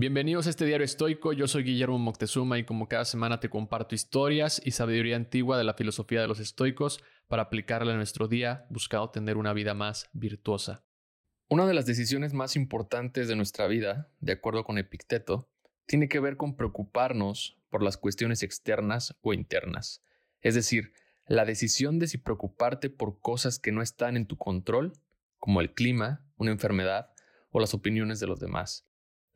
Bienvenidos a este diario estoico, yo soy Guillermo Moctezuma y como cada semana te comparto historias y sabiduría antigua de la filosofía de los estoicos para aplicarla en nuestro día buscando tener una vida más virtuosa. Una de las decisiones más importantes de nuestra vida, de acuerdo con Epicteto, tiene que ver con preocuparnos por las cuestiones externas o internas, es decir, la decisión de si preocuparte por cosas que no están en tu control, como el clima, una enfermedad o las opiniones de los demás.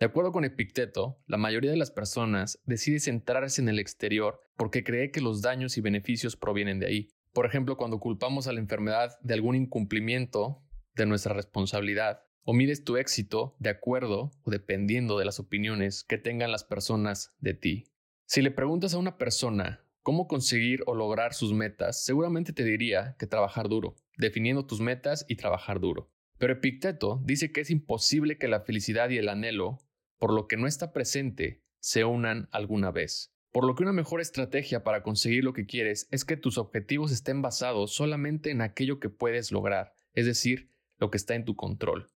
De acuerdo con Epicteto, la mayoría de las personas decide centrarse en el exterior porque cree que los daños y beneficios provienen de ahí. Por ejemplo, cuando culpamos a la enfermedad de algún incumplimiento de nuestra responsabilidad, o mides tu éxito de acuerdo o dependiendo de las opiniones que tengan las personas de ti. Si le preguntas a una persona cómo conseguir o lograr sus metas, seguramente te diría que trabajar duro, definiendo tus metas y trabajar duro. Pero Epicteto dice que es imposible que la felicidad y el anhelo, por lo que no está presente, se unan alguna vez. Por lo que una mejor estrategia para conseguir lo que quieres es que tus objetivos estén basados solamente en aquello que puedes lograr, es decir, lo que está en tu control.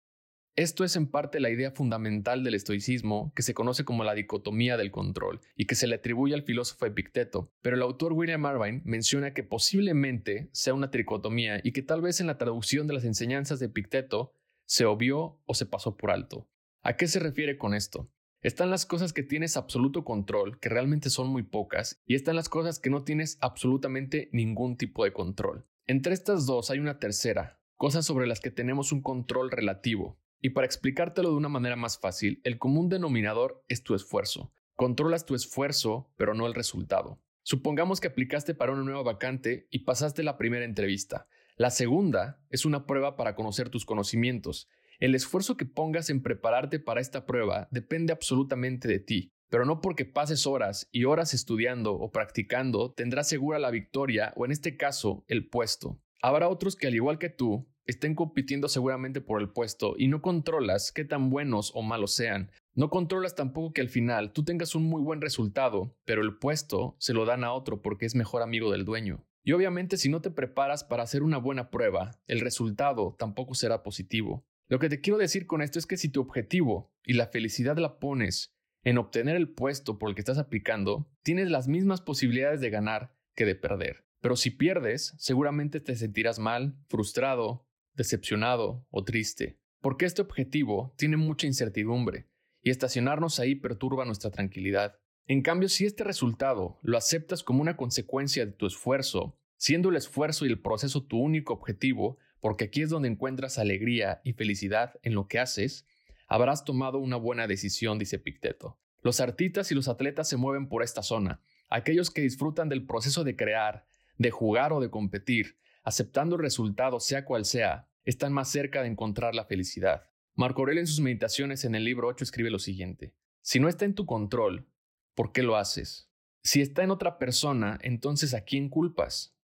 Esto es en parte la idea fundamental del estoicismo, que se conoce como la dicotomía del control, y que se le atribuye al filósofo Epicteto, pero el autor William Irvine menciona que posiblemente sea una tricotomía y que tal vez en la traducción de las enseñanzas de Epicteto se obvió o se pasó por alto. ¿A qué se refiere con esto? Están las cosas que tienes absoluto control, que realmente son muy pocas, y están las cosas que no tienes absolutamente ningún tipo de control. Entre estas dos hay una tercera, cosas sobre las que tenemos un control relativo, y para explicártelo de una manera más fácil, el común denominador es tu esfuerzo. Controlas tu esfuerzo, pero no el resultado. Supongamos que aplicaste para una nueva vacante y pasaste la primera entrevista. La segunda es una prueba para conocer tus conocimientos. El esfuerzo que pongas en prepararte para esta prueba depende absolutamente de ti, pero no porque pases horas y horas estudiando o practicando tendrás segura la victoria o en este caso el puesto. Habrá otros que al igual que tú estén compitiendo seguramente por el puesto y no controlas qué tan buenos o malos sean. No controlas tampoco que al final tú tengas un muy buen resultado, pero el puesto se lo dan a otro porque es mejor amigo del dueño. Y obviamente si no te preparas para hacer una buena prueba, el resultado tampoco será positivo. Lo que te quiero decir con esto es que si tu objetivo y la felicidad la pones en obtener el puesto por el que estás aplicando, tienes las mismas posibilidades de ganar que de perder. Pero si pierdes, seguramente te sentirás mal, frustrado, decepcionado o triste, porque este objetivo tiene mucha incertidumbre y estacionarnos ahí perturba nuestra tranquilidad. En cambio, si este resultado lo aceptas como una consecuencia de tu esfuerzo, siendo el esfuerzo y el proceso tu único objetivo, porque aquí es donde encuentras alegría y felicidad en lo que haces, habrás tomado una buena decisión, dice Picteto. Los artistas y los atletas se mueven por esta zona, aquellos que disfrutan del proceso de crear, de jugar o de competir, aceptando el resultado sea cual sea, están más cerca de encontrar la felicidad. Marco Aurelio en sus meditaciones en el libro 8 escribe lo siguiente, si no está en tu control, ¿por qué lo haces? Si está en otra persona, entonces ¿a quién culpas?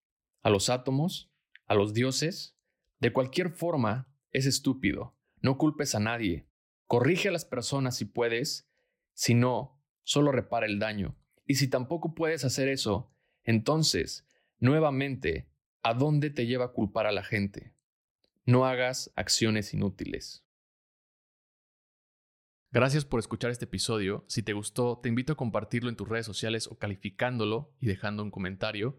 ¿A los átomos? ¿A los dioses? De cualquier forma, es estúpido. No culpes a nadie. Corrige a las personas si puedes. Si no, solo repara el daño. Y si tampoco puedes hacer eso, entonces, nuevamente, ¿a dónde te lleva a culpar a la gente? No hagas acciones inútiles. Gracias por escuchar este episodio. Si te gustó, te invito a compartirlo en tus redes sociales o calificándolo y dejando un comentario.